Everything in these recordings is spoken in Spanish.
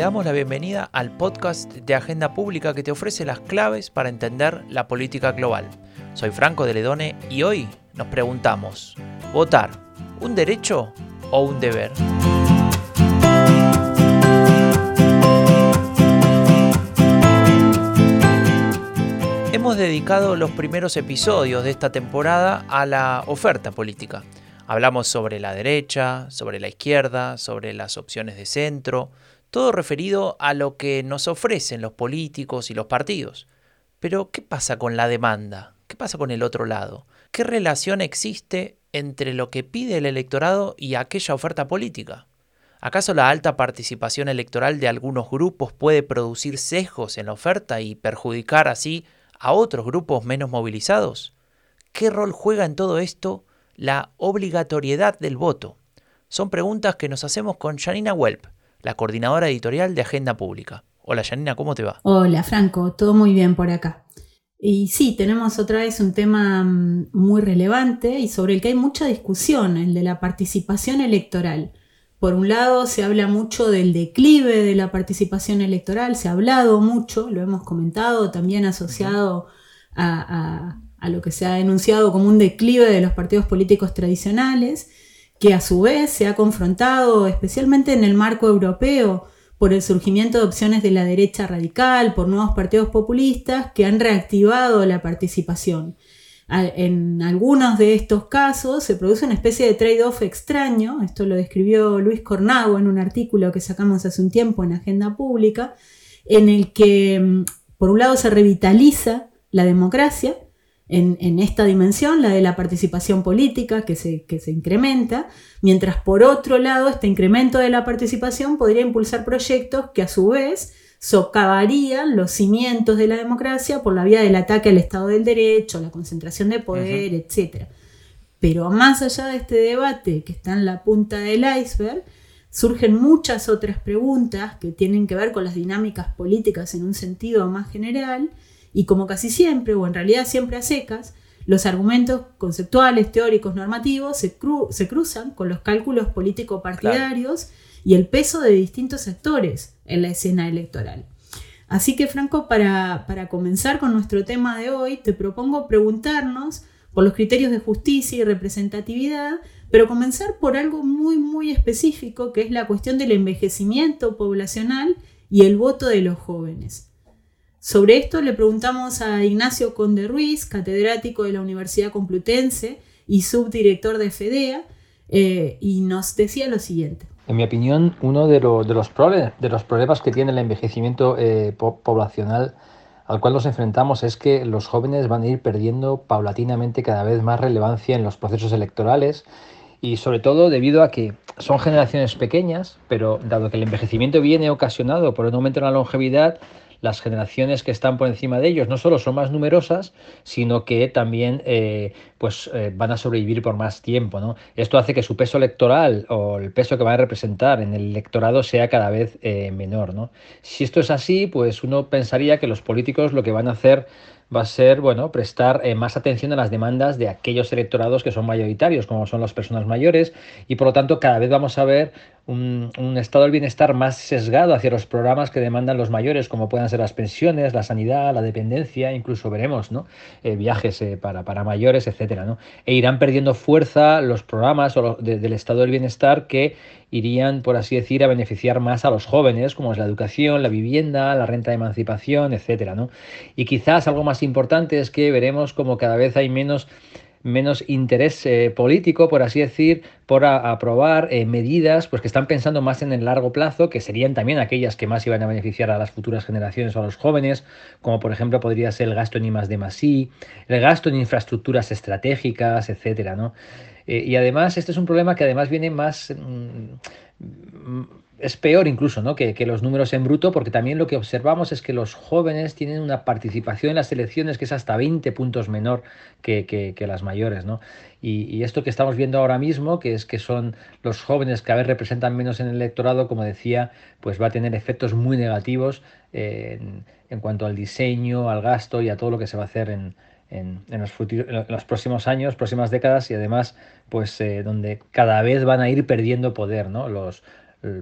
damos la bienvenida al podcast de Agenda Pública que te ofrece las claves para entender la política global. Soy Franco de Ledone y hoy nos preguntamos, ¿votar un derecho o un deber? Hemos dedicado los primeros episodios de esta temporada a la oferta política. Hablamos sobre la derecha, sobre la izquierda, sobre las opciones de centro, todo referido a lo que nos ofrecen los políticos y los partidos. Pero, ¿qué pasa con la demanda? ¿Qué pasa con el otro lado? ¿Qué relación existe entre lo que pide el electorado y aquella oferta política? ¿Acaso la alta participación electoral de algunos grupos puede producir sesgos en la oferta y perjudicar así a otros grupos menos movilizados? ¿Qué rol juega en todo esto la obligatoriedad del voto? Son preguntas que nos hacemos con Janina Welp, la coordinadora editorial de Agenda Pública. Hola Janina, ¿cómo te va? Hola Franco, todo muy bien por acá. Y sí, tenemos otra vez un tema mm, muy relevante y sobre el que hay mucha discusión, el de la participación electoral. Por un lado, se habla mucho del declive de la participación electoral, se ha hablado mucho, lo hemos comentado, también asociado a, a lo que se ha denunciado como un declive de los partidos políticos tradicionales que a su vez se ha confrontado, especialmente en el marco europeo, por el surgimiento de opciones de la derecha radical, por nuevos partidos populistas que han reactivado la participación. En algunos de estos casos se produce una especie de trade-off extraño, esto lo describió Luis Cornago en un artículo que sacamos hace un tiempo en Agenda Pública, en el que mm, por un lado se revitaliza la democracia, en, esta dimensión, la de la participación política que se, que se incrementa, mientras por otro lado este incremento de la participación podría impulsar proyectos que a su vez socavarían los cimientos de la democracia por la vía del ataque al Estado del Derecho, la concentración de poder, etc. Pero más allá de este debate que está en la punta del iceberg, surgen muchas otras preguntas que tienen que ver con las dinámicas políticas en un sentido más general y como casi siempre, o en realidad siempre a secas, los argumentos conceptuales, teóricos, normativos se, se cruzan con los cálculos político-partidarios y el peso de distintos actores en la escena electoral. Así que, Franco, para, para comenzar con nuestro tema de hoy, te propongo preguntarnos por los criterios de justicia y representatividad, pero comenzar por algo muy, muy específico, que es la cuestión del envejecimiento poblacional y el voto de los jóvenes. Sobre esto le preguntamos a Ignacio Conde Ruiz, catedrático de la Universidad Complutense y subdirector de FEDEA, eh, y nos decía lo siguiente. En mi opinión, uno de, los, problemas que tiene el envejecimiento eh, poblacional al cual nos enfrentamos es que los jóvenes van a ir perdiendo paulatinamente cada vez más relevancia en los procesos electorales y sobre todo debido a que son generaciones pequeñas, pero dado que el envejecimiento viene ocasionado por un aumento en la longevidad, las generaciones que están por encima de ellos no solo son más numerosas, sino que también eh, pues, eh, van a sobrevivir por más tiempo. ¿no? Esto hace que su peso electoral o el peso que van a representar en el electorado sea cada vez eh, menor. ¿no? Si esto es así, pues uno pensaría que los políticos lo que van a hacer va a ser bueno, prestar más atención a las demandas de aquellos electorados que son mayoritarios, como son las personas mayores, y por lo tanto cada vez vamos a ver un, estado del bienestar más sesgado hacia los programas que demandan los mayores, como puedan ser las pensiones, la sanidad, la dependencia, incluso veremos ¿no? Eh, viajes eh, para, para, mayores, etcétera, ¿no? E irán perdiendo fuerza los programas del estado del bienestar que irían, por así decir, a beneficiar más a los jóvenes, como es la educación, la vivienda, la renta de emancipación, etcétera, ¿no? Y quizás algo más importante es que veremos como cada vez hay menos menos interés eh, político, por así decir, por aprobar eh, medidas pues, que están pensando más en el largo plazo, que serían también aquellas que más iban a beneficiar a las futuras generaciones o a los jóvenes, como por ejemplo podría ser el gasto en I el gasto en infraestructuras estratégicas, etcétera, ¿no? Eh, y además, este es un problema que además viene más... Mm, es peor incluso ¿no? que, los números en bruto, porque también lo que observamos es que los jóvenes tienen una participación en las elecciones que es hasta 20 puntos menor que, las mayores. ¿no? Y, esto que estamos viendo ahora mismo, que es que son los jóvenes que a veces representan menos en el electorado, como decía, pues va a tener efectos muy negativos en, en cuanto al diseño, al gasto y a todo lo que se va a hacer en, en, los, los, próximos años, próximas décadas y además pues eh, donde cada vez van a ir perdiendo poder ¿no? los,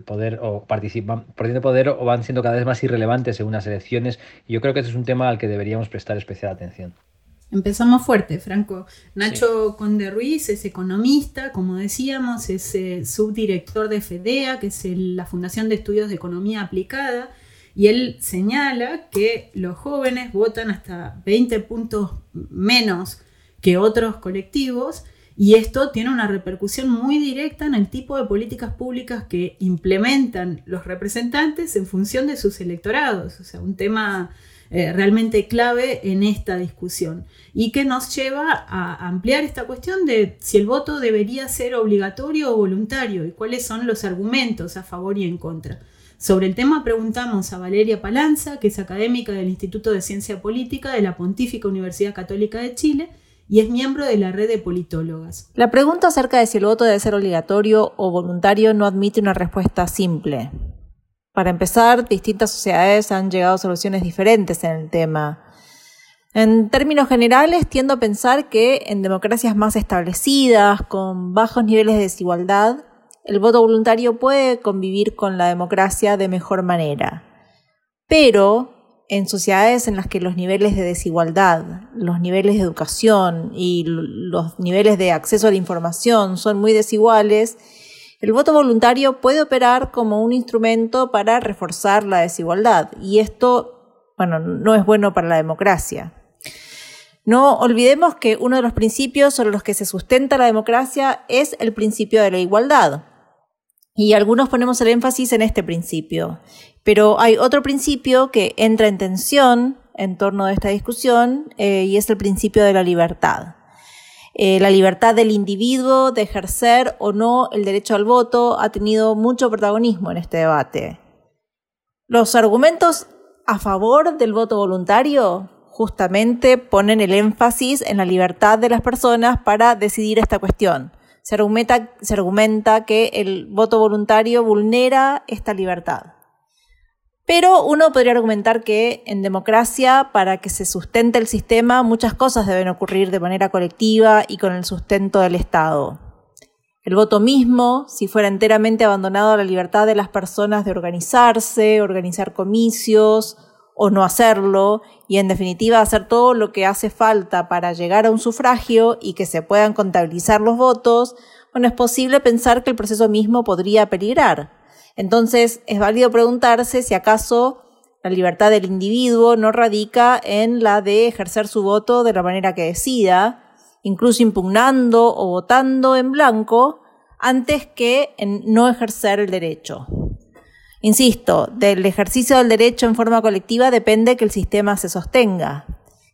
poder o participan perdiendo poder o van siendo cada vez más irrelevantes en unas elecciones. Y yo creo que ese es un tema al que deberíamos prestar especial atención. Empezamos fuerte, Franco. Nacho Conde Ruiz es economista, como decíamos, es eh, subdirector de FEDEA, que es la Fundación de Estudios de Economía Aplicada, y él señala que los jóvenes votan hasta 20 puntos menos que otros colectivos y esto tiene una repercusión muy directa en el tipo de políticas públicas que implementan los representantes en función de sus electorados. O sea, un tema eh, realmente clave en esta discusión y que nos lleva a ampliar esta cuestión de si el voto debería ser obligatorio o voluntario y cuáles son los argumentos a favor y en contra. Sobre el tema preguntamos a Valeria Palanza, que es académica del Instituto de Ciencia Política de la Pontífica Universidad Católica de Chile, y es miembro de la red de politólogas. La pregunta acerca de si el voto debe ser obligatorio o voluntario no admite una respuesta simple. Para empezar, distintas sociedades han llegado a soluciones diferentes en el tema. En términos generales, tiendo a pensar que en democracias más establecidas, con bajos niveles de desigualdad, el voto voluntario puede convivir con la democracia de mejor manera. Pero en sociedades en las que los niveles de desigualdad, los niveles de educación y los niveles de acceso a la información son muy desiguales, el voto voluntario puede operar como un instrumento para reforzar la desigualdad y esto, bueno, no es bueno para la democracia. No olvidemos que uno de los principios sobre los que se sustenta la democracia es el principio de la igualdad. Y algunos ponemos el énfasis en este principio. Pero hay otro principio que entra en tensión en torno a esta discusión eh, y es el principio de la libertad. Eh, la libertad del individuo de ejercer o no el derecho al voto ha tenido mucho protagonismo en este debate. Los argumentos a favor del voto voluntario justamente ponen el énfasis en la libertad de las personas para decidir esta cuestión. Se argumenta, que el voto voluntario vulnera esta libertad. Pero uno podría argumentar que en democracia, para que se sustente el sistema, muchas cosas deben ocurrir de manera colectiva y con el sustento del Estado. El voto mismo, si fuera enteramente abandonado a la libertad de las personas de organizarse, organizar comicios o no hacerlo, y en definitiva hacer todo lo que hace falta para llegar a un sufragio y que se puedan contabilizar los votos, bueno, es posible pensar que el proceso mismo podría peligrar. Entonces, es válido preguntarse si acaso la libertad del individuo no radica en la de ejercer su voto de la manera que decida, incluso impugnando o votando en blanco, antes que en no ejercer el derecho. Insisto, del ejercicio del derecho en forma colectiva depende que el sistema se sostenga.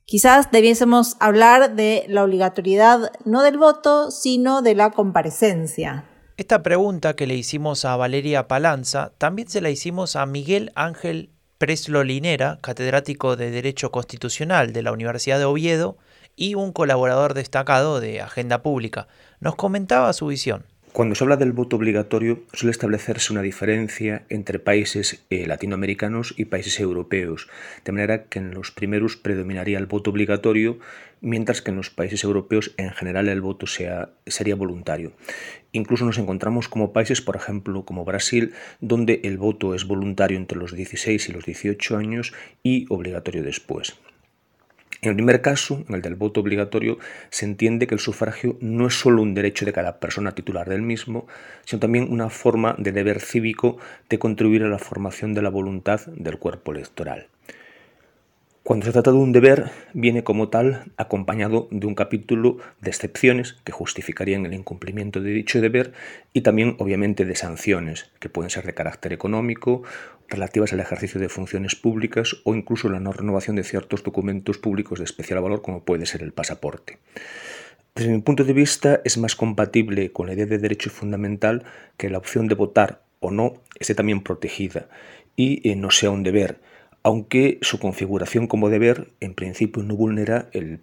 Quizás debiésemos hablar de la obligatoriedad no del voto, sino de la comparecencia. Esta pregunta que le hicimos a Valeria Palanza también se la hicimos a Miguel Ángel Preslo Linera, catedrático de Derecho Constitucional de la Universidad de Oviedo y un colaborador destacado de Agenda Pública. Nos comentaba su visión. Cuando se habla del voto obligatorio suele establecerse una diferencia entre países eh, latinoamericanos y países europeos, de manera que en los primeros predominaría el voto obligatorio, mientras que en los países europeos en general el voto sea, sería voluntario. Incluso nos encontramos como países, por ejemplo, como Brasil, donde el voto es voluntario entre los 16 y los 18 años y obligatorio después. En el primer caso, en el del voto obligatorio, se entiende que el sufragio no es solo un derecho de cada persona titular del mismo, sino también una forma de deber cívico de contribuir a la formación de la voluntad del cuerpo electoral. Cuando se trata de un deber, viene como tal acompañado de un capítulo de excepciones que justificarían el incumplimiento de dicho deber y también obviamente de sanciones que pueden ser de carácter económico, relativas al ejercicio de funciones públicas o incluso la no renovación de ciertos documentos públicos de especial valor como puede ser el pasaporte. Desde mi punto de vista es más compatible con la idea de derecho fundamental que la opción de votar o no esté también protegida y eh, no sea un deber aunque su configuración como deber en principio no vulnera el,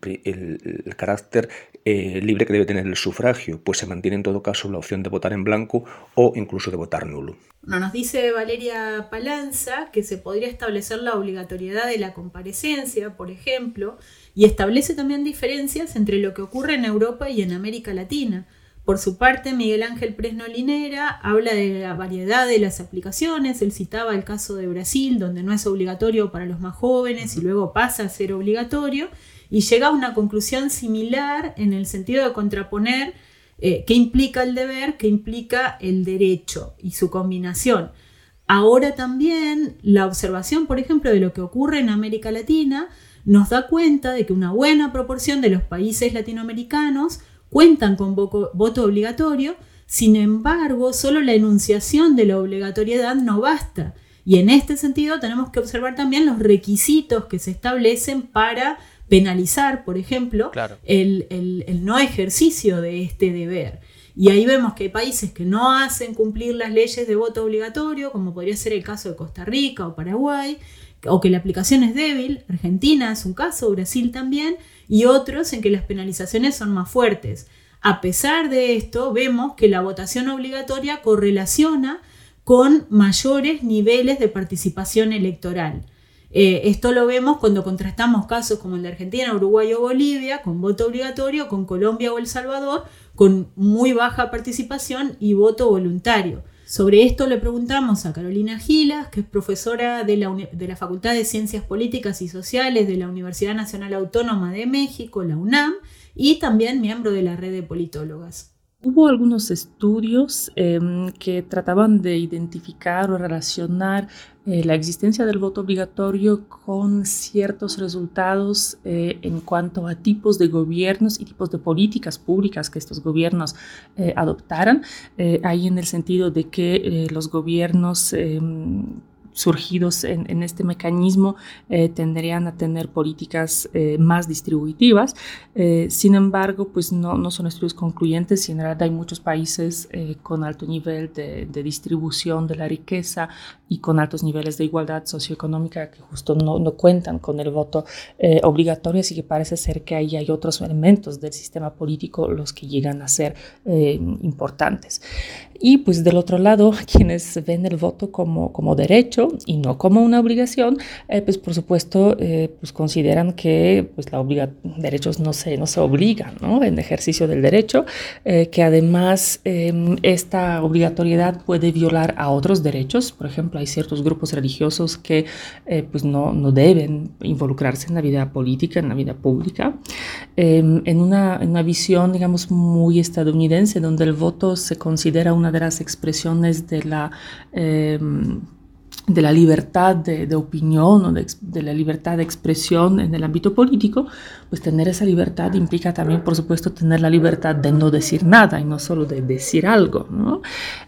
carácter eh, libre que debe tener el sufragio, pues se mantiene en todo caso la opción de votar en blanco o incluso de votar nulo. nos dice Valeria Palanza que se podría establecer la obligatoriedad de la comparecencia, por ejemplo, y establece también diferencias entre lo que ocurre en Europa y en América Latina por su parte, Miguel Ángel Presnolinera habla de la variedad de las aplicaciones. Él citaba el caso de Brasil, donde no es obligatorio para los más jóvenes y luego pasa a ser obligatorio, y llega a una conclusión similar en el sentido de contraponer eh, qué implica el deber, qué implica el derecho y su combinación. Ahora también la observación, por ejemplo, de lo que ocurre en América Latina nos da cuenta de que una buena proporción de los países latinoamericanos cuentan con voto obligatorio, sin embargo, solo la enunciación de la obligatoriedad no basta. Y en este sentido tenemos que observar también los requisitos que se establecen para penalizar, por ejemplo, el, el, no ejercicio de este deber. Y ahí vemos que hay países que no hacen cumplir las leyes de voto obligatorio, como podría ser el caso de Costa Rica o Paraguay, o que la aplicación es débil, Argentina es un caso, Brasil también, y otros en que las penalizaciones son más fuertes. A pesar de esto, vemos que la votación obligatoria correlaciona con mayores niveles de participación electoral. Eh, esto lo vemos cuando contrastamos casos como el de Argentina, Uruguay o Bolivia, con voto obligatorio, con Colombia o El Salvador, con muy baja participación y voto voluntario. Sobre esto le preguntamos a Carolina Gilas, que es profesora de la, de la, Facultad de Ciencias Políticas y Sociales de la Universidad Nacional Autónoma de México, la UNAM, y también miembro de la red de politólogas. Hubo algunos estudios em, que trataban de identificar o relacionar eh, la existencia del voto obligatorio con ciertos resultados eh, en cuanto a tipos de gobiernos y tipos de políticas públicas que estos gobiernos eh, adoptaran, ahí en el sentido de que los gobiernos em, surgidos en, este mecanismo eh, tendrían a tener políticas eh, más distributivas. Eh, sin embargo, pues no, no, son estudios concluyentes y en realidad hay muchos países con alto nivel de, distribución de la riqueza y con altos niveles de igualdad socioeconómica que justo no, no cuentan con el voto obligatorio, así que parece ser que ahí hay otros elementos del sistema político los que llegan a ser importantes. Y pues del otro lado, quienes ven el voto como, como derecho y no como una obligación, eh, pues por supuesto eh, pues consideran que pues la obliga derechos no se, no se obligan ¿no? en ejercicio del derecho, eh, que además em, esta obligatoriedad puede violar a otros derechos. Por ejemplo, hay ciertos grupos religiosos que pues no, no deben involucrarse en la vida política, en la vida pública. Em, en, una, en una visión, digamos, muy estadounidense, donde el voto se considera una de las expresiones de la em, de la libertad de, opinión o de, la libertad de expresión en el ámbito político, pues tener esa libertad implica también, por supuesto, tener la libertad de no decir nada y no solo de decir algo.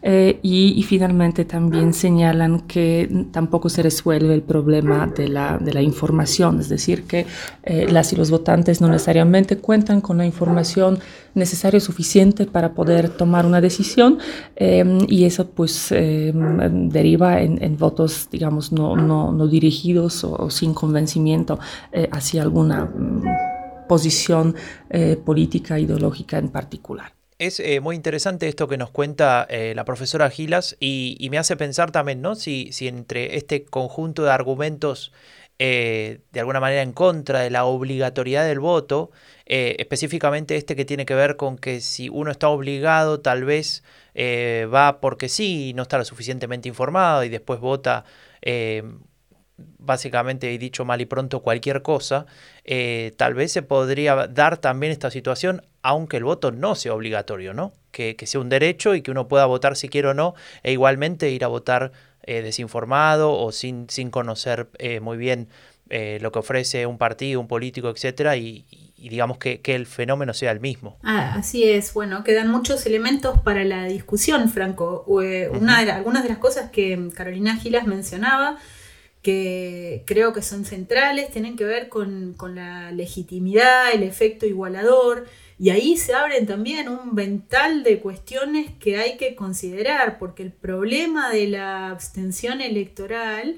Eh, y, finalmente también señalan que tampoco se resuelve el problema de la, de la información, es decir, que eh, las y los votantes no necesariamente cuentan con la información necesaria o suficiente para poder tomar una decisión eh, y eso pues deriva en, en votos digamos, no, no, dirigidos o, sin convencimiento eh, hacia alguna mm, posición eh, política, ideológica en particular. Es eh, muy interesante esto que nos cuenta la profesora Gilas y, me hace pensar también, ¿no? Si, si entre este conjunto de argumentos de alguna manera en contra de la obligatoriedad del voto, específicamente este que tiene que ver con que si uno está obligado, tal vez eh, va porque sí no está lo suficientemente informado y después vota eh, básicamente, he dicho mal y pronto, cualquier cosa, eh, tal vez se podría dar también esta situación, aunque el voto no sea obligatorio, ¿no? Que, sea un derecho y que uno pueda votar si quiere o no, e igualmente ir a votar desinformado o sin, sin conocer muy bien lo que ofrece un partido, un político, etcétera, y, y digamos que, el fenómeno sea el mismo. Ah, así es, bueno, quedan muchos elementos para la discusión, Franco. Eh, una de algunas de las cosas que Carolina Gilas mencionaba, que creo que son centrales, tienen que ver con, la legitimidad, el efecto igualador, y ahí se abren también un vental de cuestiones que hay que considerar, porque el problema de la abstención electoral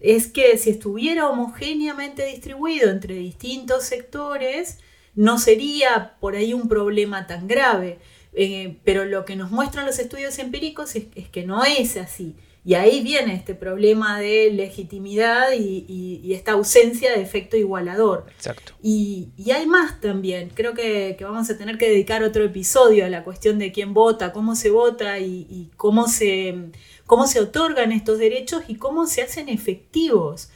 es que si estuviera homogéneamente distribuido entre distintos sectores, no sería por ahí un problema tan grave. Eh, pero lo que nos muestran los estudios empíricos es, que no es así. Y ahí viene este problema de legitimidad y, esta ausencia de efecto igualador. Exacto. Y, hay más también. Creo que, vamos a tener que dedicar otro episodio a la cuestión de quién vota, cómo se vota y, cómo, se, cómo se otorgan estos derechos y cómo se hacen efectivos.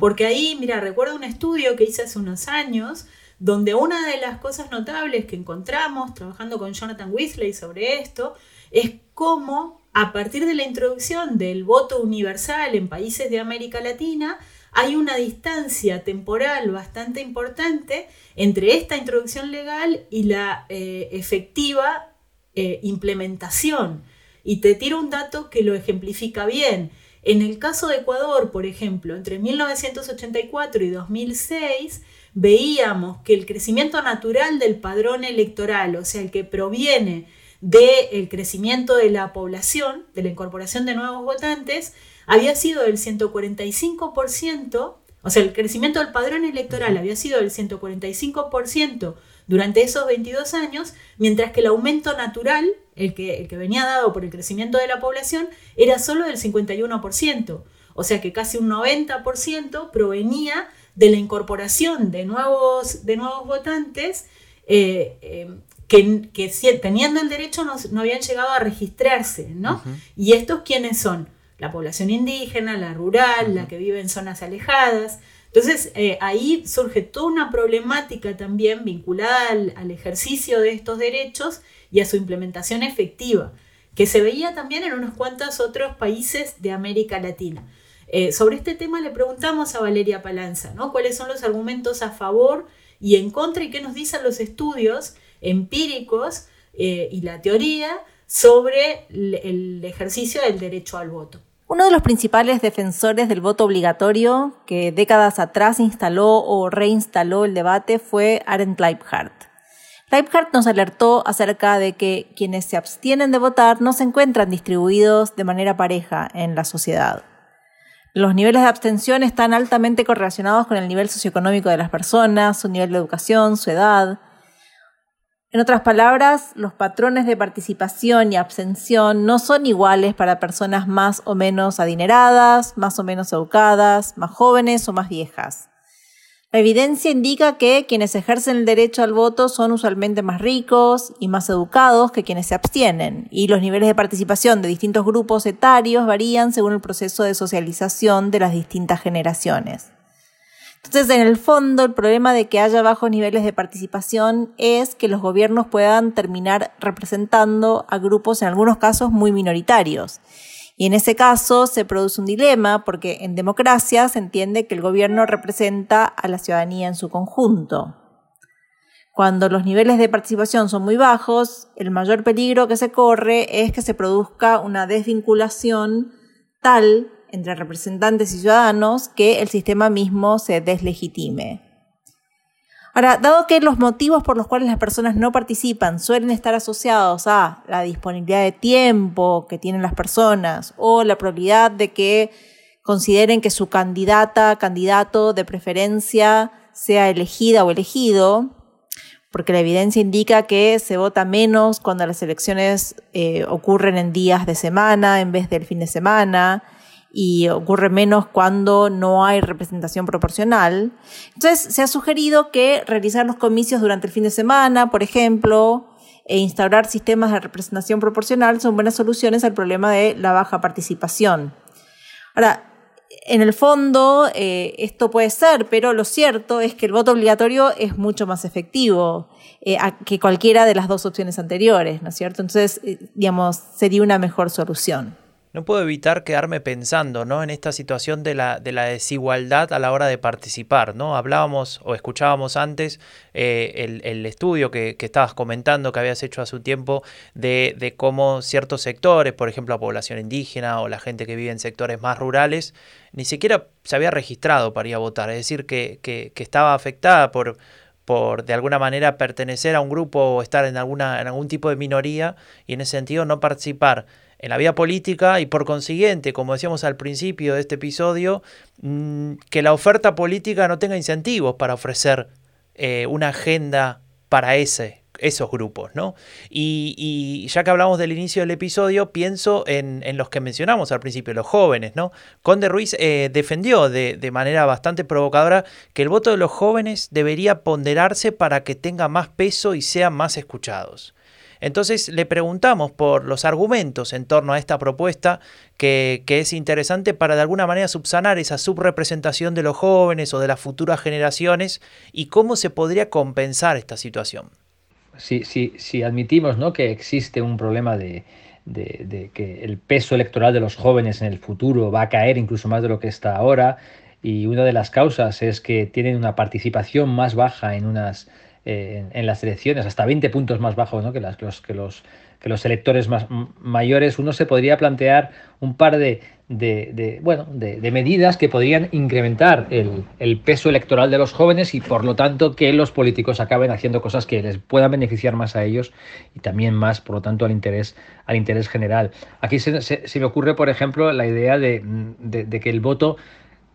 Porque ahí, mira, recuerdo un estudio que hice hace unos años donde una de las cosas notables que encontramos trabajando con Jonathan Weasley sobre esto es cómo a partir de la introducción del voto universal en países de América Latina, hay una distancia temporal bastante importante entre esta introducción legal y la eh, efectiva eh, implementación. Y te tiro un dato que lo ejemplifica bien. En el caso de Ecuador, por ejemplo, entre 1984 y 2006, veíamos que el crecimiento natural del padrón electoral, o sea, el que proviene del crecimiento de la población, de la incorporación de nuevos votantes, había sido del 145%, o sea, el crecimiento del padrón electoral había sido del 145% durante esos 22 años, mientras que el aumento natural, el que, el que venía dado por el crecimiento de la población, era solo del 51%. O sea que casi un 90% provenía de la incorporación de nuevos, de nuevos votantes eh, eh, que, teniendo el derecho no, habían llegado a registrarse, ¿no? Y estos quiénes son? La población indígena, la rural, la que vive en zonas alejadas. Entonces eh, ahí surge toda una problemática también vinculada al, ejercicio de estos derechos y a su implementación efectiva, que se veía también en unos cuantos otros países de América Latina. Eh, sobre este tema le preguntamos a Valeria Palanza, ¿no? ¿Cuáles son los argumentos a favor y en contra y qué nos dicen los estudios empíricos eh, y la teoría sobre el ejercicio del derecho al voto. Uno de los principales defensores del voto obligatorio, que décadas atrás instaló o reinstaló el debate, fue Arendt Leibhardt. Leibhardt nos alertó acerca de que quienes se abstienen de votar no se encuentran distribuidos de manera pareja en la sociedad. Los niveles de abstención están altamente correlacionados con el nivel socioeconómico de las personas, su nivel de educación, su edad, en otras palabras, los patrones de participación y abstención no son iguales para personas más o menos adineradas, más o menos educadas, más jóvenes o más viejas. La evidencia indica que quienes ejercen el derecho al voto son usualmente más ricos y más educados que quienes se abstienen, y los niveles de participación de distintos grupos etarios varían según el proceso de socialización de las distintas generaciones. Entonces, en el fondo, el problema de que haya bajos niveles de participación es que los gobiernos puedan terminar representando a grupos, en algunos casos, muy minoritarios. Y en ese caso se produce un dilema porque en democracia se entiende que el gobierno representa a la ciudadanía en su conjunto. Cuando los niveles de participación son muy bajos, el mayor peligro que se corre es que se produzca una desvinculación tal entre representantes y ciudadanos que el sistema mismo se deslegitime. Ahora, dado que los motivos por los cuales las personas no participan suelen estar asociados a la disponibilidad de tiempo que tienen las personas o la probabilidad de que consideren que su candidata, candidato de preferencia sea elegida o elegido, porque la evidencia indica que se vota menos cuando las elecciones eh, ocurren en días de semana en vez del fin de semana, y ocurre menos cuando no hay representación proporcional. Entonces, se ha sugerido que realizar los comicios durante el fin de semana, por ejemplo, e instaurar sistemas de representación proporcional son buenas soluciones al problema de la baja participación. Ahora, en el fondo, eh, esto puede ser, pero lo cierto es que el voto obligatorio es mucho más efectivo eh, que cualquiera de las dos opciones anteriores, ¿no es cierto? Entonces, eh, digamos, sería una mejor solución no puedo evitar quedarme pensando ¿no? en esta situación de la, de la desigualdad a la hora de participar. ¿no? Hablábamos o escuchábamos antes eh, el, estudio que, estabas comentando que habías hecho hace un tiempo de, de, cómo ciertos sectores, por ejemplo la población indígena o la gente que vive en sectores más rurales, ni siquiera se había registrado para ir a votar. Es decir, que, que, que estaba afectada por por de alguna manera pertenecer a un grupo o estar en, alguna, en algún tipo de minoría y en ese sentido no participar en la vida política y por consiguiente, como decíamos al principio de este episodio, mm, que la oferta política no tenga incentivos para ofrecer eh, una agenda para esos grupos, ¿no? Y, ya que hablamos del inicio del episodio, pienso en, los que mencionamos al principio, los jóvenes, ¿no? Conde Ruiz eh, defendió de, de, manera bastante provocadora que el voto de los jóvenes debería ponderarse para que tenga más peso y sean más escuchados. Entonces le preguntamos por los argumentos en torno a esta propuesta que, es interesante para de alguna manera subsanar esa subrepresentación de los jóvenes o de las futuras generaciones y cómo se podría compensar esta situación. Si, admitimos ¿no? que existe un problema de, de, que el peso electoral de los jóvenes en el futuro va a caer incluso más de lo que está ahora y una de las causas es que tienen una participación más baja en unas en, las elecciones, hasta 20 puntos más bajo que, las, los, que, los, que los electores más mayores, uno se podría plantear un par de, bueno, de, medidas que podrían incrementar el, peso electoral de los jóvenes y por lo tanto que los políticos acaben haciendo cosas que les puedan beneficiar más a ellos y también más, por lo tanto, al interés, al interés general. Aquí se, se, me ocurre, por ejemplo, la idea de, de que el voto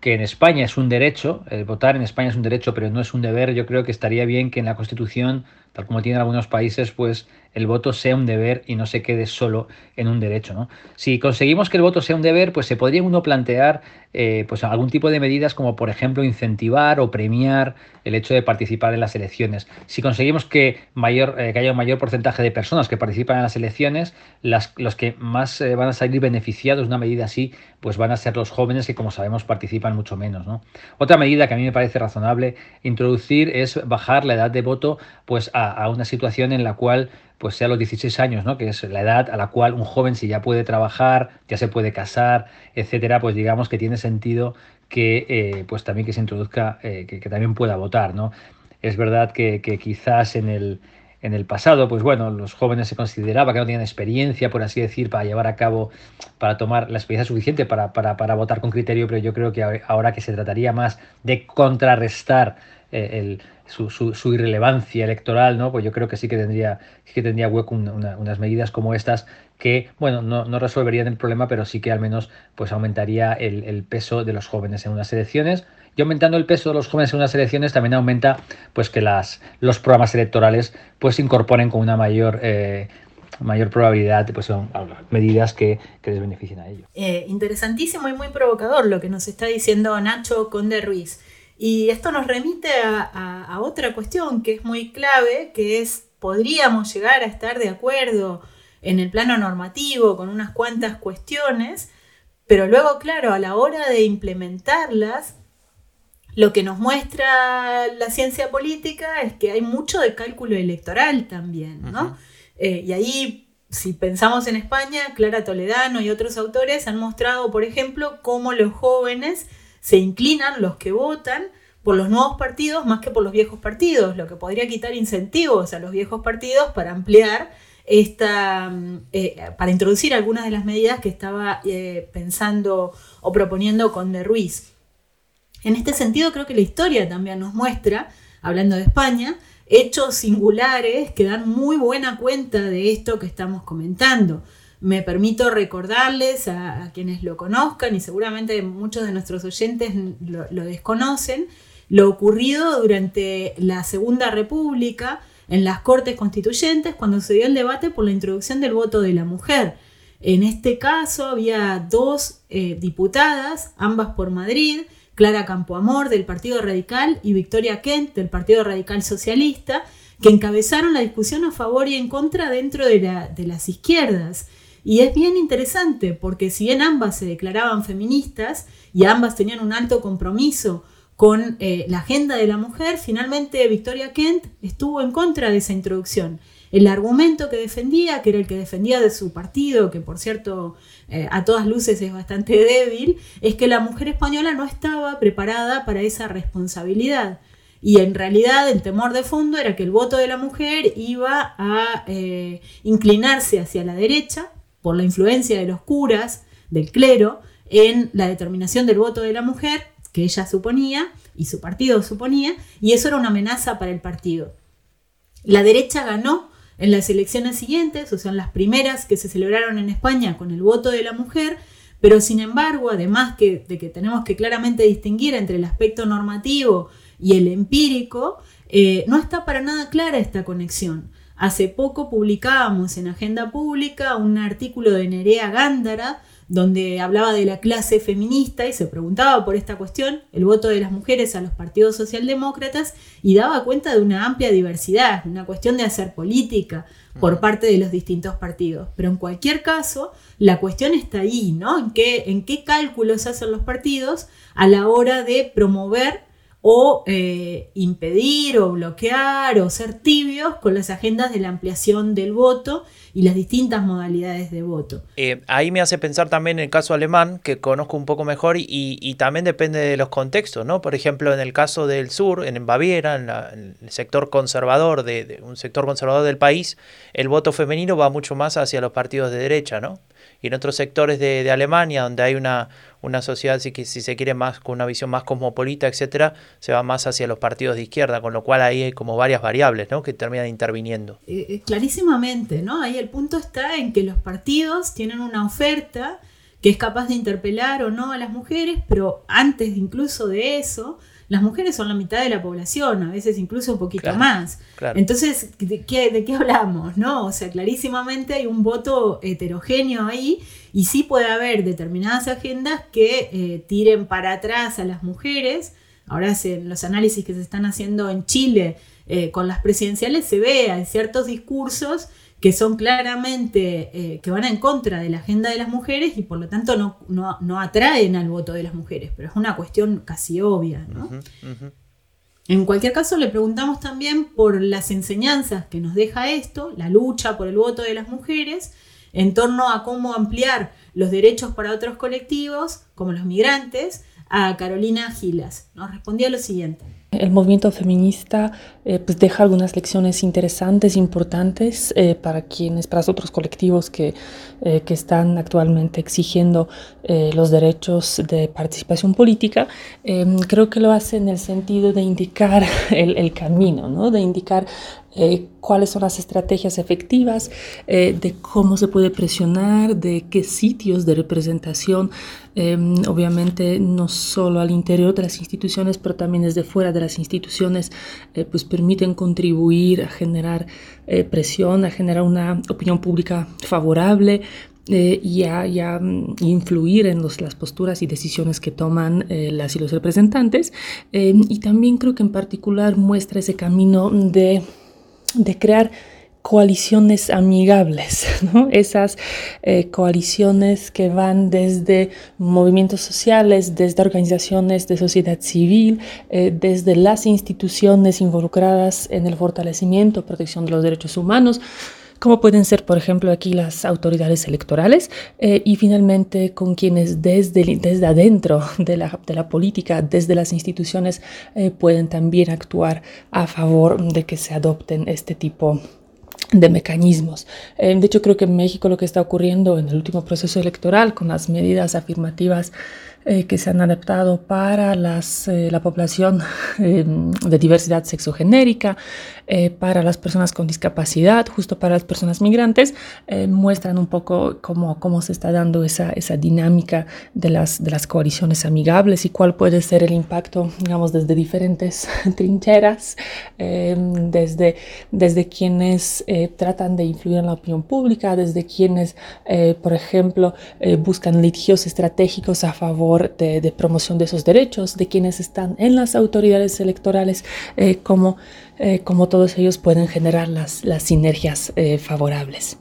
que en España es un derecho, el votar en España es un derecho, pero no es un deber, yo creo que estaría bien que en la Constitución, tal como tienen algunos países, pues el voto sea un deber y no se quede solo en un derecho. ¿no? Si conseguimos que el voto sea un deber, pues se podría uno plantear eh, pues algún tipo de medidas como, por ejemplo, incentivar o premiar el hecho de participar en las elecciones. Si conseguimos que, mayor, eh, que haya un mayor porcentaje de personas que participan en las elecciones, las, los que más eh, van a salir beneficiados de una medida así, pues van a ser los jóvenes que, como sabemos, participan mucho menos. ¿no? Otra medida que a mí me parece razonable introducir es bajar la edad de voto pues, a, a una situación en la cual pues sea los 16 años, ¿no? que es la edad a la cual un joven si ya puede trabajar, ya se puede casar, etcétera, pues digamos que tiene sentido que eh, pues también que se introduzca, eh, que, también pueda votar. ¿no? Es verdad que, quizás en el, en el pasado, pues bueno, los jóvenes se consideraba que no tenían experiencia, por así decir, para llevar a cabo, para tomar la experiencia suficiente para, para, para votar con criterio, pero yo creo que ahora que se trataría más de contrarrestar eh, el, su, irrelevancia electoral, ¿no? Pues yo creo que sí que tendría, que tendría hueco unas medidas como estas que, bueno, no, no, resolverían el problema, pero sí que al menos pues aumentaría el, peso de los jóvenes en unas elecciones. Y aumentando el peso de los jóvenes en unas elecciones también aumenta pues que las, los programas electorales pues incorporen con una mayor eh, mayor probabilidad pues son medidas que, les beneficien a ellos. Eh, interesantísimo y muy provocador lo que nos está diciendo Nacho Conde Ruiz. Y esto nos remite a, otra cuestión que es muy clave, que es, podríamos llegar a estar de acuerdo en el plano normativo con unas cuantas cuestiones, pero luego, claro, a la hora de implementarlas, lo que nos muestra la ciencia política es que hay mucho de cálculo electoral también, ¿no? Eh, y ahí, si pensamos en España, Clara Toledano y otros autores han mostrado, por ejemplo, cómo los jóvenes se inclinan los que votan por los nuevos partidos más que por los viejos partidos, lo que podría quitar incentivos a los viejos partidos para ampliar esta, mm, eh, para introducir algunas de las medidas que estaba eh, pensando o proponiendo Conde Ruiz. En este sentido, creo que la historia también nos muestra, hablando de España, hechos singulares que dan muy buena cuenta de esto que estamos comentando. Me permito recordarles a, quienes lo conozcan y seguramente muchos de nuestros oyentes lo, desconocen, lo ocurrido durante la Segunda República en las Cortes Constituyentes cuando se dio el debate por la introducción del voto de la mujer. En este caso había dos eh, diputadas, ambas por Madrid, Clara Campoamor del Partido Radical y Victoria Kent del Partido Radical Socialista, que encabezaron la discusión a favor y en contra dentro de las izquierdas. Y es bien interesante porque si bien ambas se declaraban feministas y ambas tenían un alto compromiso con eh, la agenda de la mujer, finalmente Victoria Kent estuvo en contra de esa introducción. El argumento que defendía, que era el que defendía de su partido, que por cierto eh, a todas luces es bastante débil, es que la mujer española no estaba preparada para esa responsabilidad. Y en realidad el temor de fondo era que el voto de la mujer iba a eh, inclinarse hacia la derecha por la influencia de los curas, del clero, en la determinación del voto de la mujer, que ella suponía y su partido suponía, y eso era una amenaza para el partido. La derecha ganó en las elecciones siguientes, o sea, en las primeras que se celebraron en España con el voto de la mujer, pero sin embargo, además de que tenemos que claramente distinguir entre el aspecto normativo y el empírico, eh, no está para nada clara esta conexión Hace poco publicábamos en Agenda Pública un artículo de Nerea Gándara donde hablaba de la clase feminista y se preguntaba por esta cuestión, el voto de las mujeres a los partidos socialdemócratas, y daba cuenta de una amplia diversidad, una cuestión de hacer política por parte de los distintos partidos. Pero en cualquier caso, la cuestión está ahí, ¿no? En qué, en qué cálculos hacen los partidos a la hora de promover o eh, impedir o bloquear o ser tibios con las agendas de la ampliación del voto y las distintas modalidades de voto. Eh, ahí me hace pensar también en el caso alemán, que conozco un poco mejor y, también depende de los contextos, ¿no? Por ejemplo, en el caso del sur, en Baviera, en, el sector conservador, de, un sector conservador del país, el voto femenino va mucho más hacia los partidos de derecha, ¿no? Y en otros sectores de, Alemania, donde hay una, una sociedad, si, si se quiere, más con una visión más cosmopolita, etcétera, se va más hacia los partidos de izquierda, con lo cual ahí hay como varias variables ¿no? que terminan interviniendo. Eh, eh, clarísimamente, ¿no? Ahí el punto está en que los partidos tienen una oferta que es capaz de interpelar o no a las mujeres, pero antes incluso de eso, las mujeres son la mitad de la población, a veces incluso un poquito más. Entonces, ¿de qué, ¿de qué hablamos? ¿no? O sea, clarísimamente hay un voto heterogéneo ahí y sí puede haber determinadas agendas que eh, tiren para atrás a las mujeres. Ahora en los análisis que se están haciendo en Chile eh, con las presidenciales se ve, hay ciertos discursos que son claramente, eh, que van en contra de la agenda de las mujeres y por lo tanto no, no, atraen al voto de las mujeres, pero es una cuestión casi obvia. En cualquier caso, le preguntamos también por las enseñanzas que nos deja esto, la lucha por el voto de las mujeres, en torno a cómo ampliar los derechos para otros colectivos, como los migrantes, a Carolina Gilas. Nos respondía lo siguiente. El movimiento feminista eh, pues deja algunas lecciones interesantes, importantes eh, para quienes, para otros colectivos que, eh, que están actualmente exigiendo los derechos de participación política. Em, creo que lo hace en el sentido de indicar el, el camino, ¿no? de indicar eh, cuáles son las estrategias efectivas, eh, de cómo se puede presionar, de qué sitios de representación, em, obviamente no solo al interior de las instituciones, pero también desde fuera de las instituciones, eh, pues permiten contribuir a generar presión, a generar una opinión pública favorable. y, a, mm, influir en las posturas y decisiones que toman las y los representantes. Y también creo que en particular muestra ese camino de de crear coaliciones amigables, esas eh, coaliciones que van desde movimientos sociales, desde organizaciones de sociedad civil, eh, desde las instituciones involucradas en el fortalecimiento, protección de los derechos humanos, como pueden ser, por ejemplo, aquí las autoridades electorales eh, y finalmente con quienes desde, desde adentro de la, de la política, desde las instituciones, pueden también actuar a favor de que se adopten este tipo de mecanismos. Eh, de hecho, creo que en México lo que está ocurriendo en el último proceso electoral con las medidas afirmativas eh, que se han adaptado para las, eh, la población de diversidad sexogenérica, para las personas con discapacidad, justo para las personas migrantes, muestran un poco cómo, cómo se está dando esa, esa dinámica de las, de las coaliciones amigables y cuál puede ser el impacto, digamos, desde diferentes trincheras, desde, desde quienes eh, tratan de influir en la opinión pública, desde quienes, eh, por ejemplo, eh, buscan litigios estratégicos a favor de, promoción de esos derechos, de quienes están en las autoridades electorales, como, como todos ellos pueden generar las, las sinergias favorables.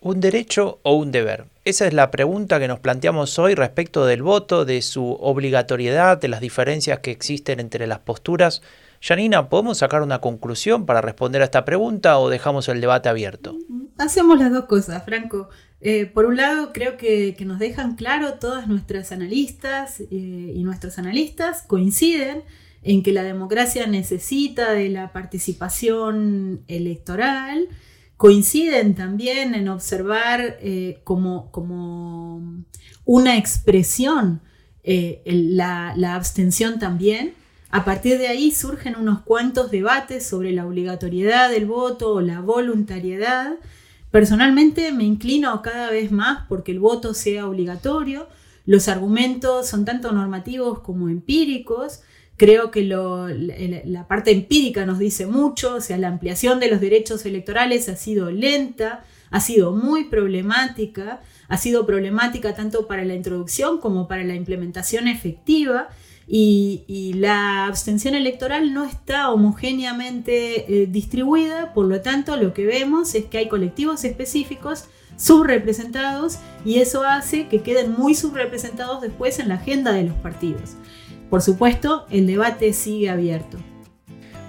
¿Un derecho o un deber? Esa es la pregunta que nos planteamos hoy respecto del voto, de su obligatoriedad, de las diferencias que existen entre las posturas Janina, ¿podemos sacar una conclusión para responder a esta pregunta o dejamos el debate abierto? Hacemos las dos cosas, Franco. Eh, por un lado, creo que, nos dejan claro todas nuestras analistas eh, y nuestros analistas coinciden en que la democracia necesita de la participación electoral, coinciden también en observar eh, como, como, una expresión la, la abstención también a partir de ahí surgen unos cuantos debates sobre la obligatoriedad del voto o la voluntariedad. Personalmente me inclino cada vez más porque el voto sea obligatorio. Los argumentos son tanto normativos como empíricos, Creo que la parte empírica nos dice mucho, o sea, la ampliación de los derechos electorales ha sido lenta, ha sido muy problemática, ha sido problemática tanto para la introducción como para la implementación efectiva. Y, la abstención electoral no está homogéneamente eh, distribuida, por lo tanto lo que vemos es que hay colectivos específicos subrepresentados y eso hace que queden muy subrepresentados después en la agenda de los partidos. Por supuesto, el debate sigue abierto.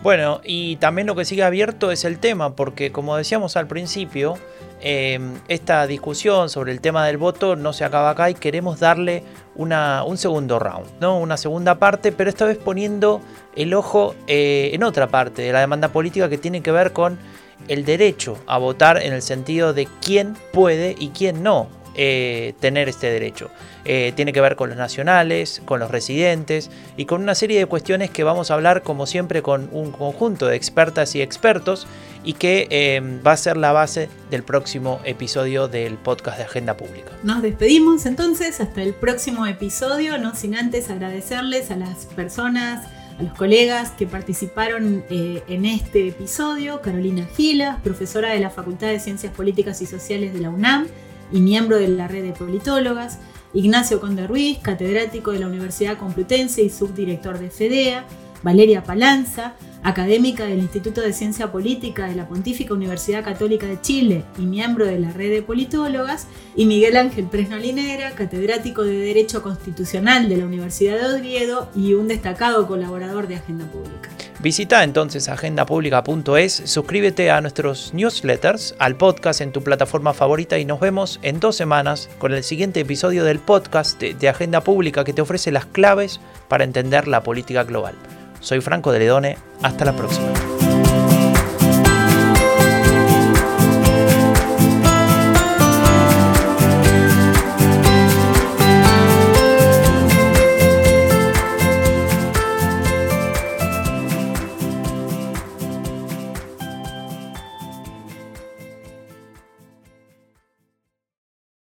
Bueno, y también lo que sigue abierto es el tema, porque como decíamos al principio, em, esta discusión sobre el tema del voto no se acaba acá y queremos darle una, un segundo round, ¿no? una segunda parte, pero esta vez poniendo el ojo eh, en otra parte de la demanda política que tiene que ver con el derecho a votar en el sentido de quién puede y quién no eh, tener este derecho. Eh, tiene que ver con los nacionales, con los residentes y con una serie de cuestiones que vamos a hablar como siempre con un conjunto de expertas y expertos y que eh, va a ser la base del próximo episodio del podcast de Agenda Pública. Nos despedimos entonces hasta el próximo episodio, no sin antes agradecerles a las personas a los colegas que participaron en este episodio, Carolina Gilas, profesora de la Facultad de Ciencias Políticas y Sociales de la UNAM, y miembro de la red de politólogas, Ignacio Conde Ruiz, catedrático de la Universidad Complutense y subdirector de FEDEA, Valeria Palanza, académica del Instituto de Ciencia Política de la Pontífica Universidad Católica de Chile y miembro de la red de politólogas, y Miguel Ángel Presno Linera, catedrático de Derecho Constitucional de la Universidad de Oviedo y un destacado colaborador de Agenda Pública. Visita entonces agendapublica.es, suscríbete a nuestros newsletters, al podcast en tu plataforma favorita y nos vemos en dos semanas con el siguiente episodio del podcast de, Agenda Pública que te ofrece las claves para entender la política global. Soy Franco de Ledone, hasta la próxima.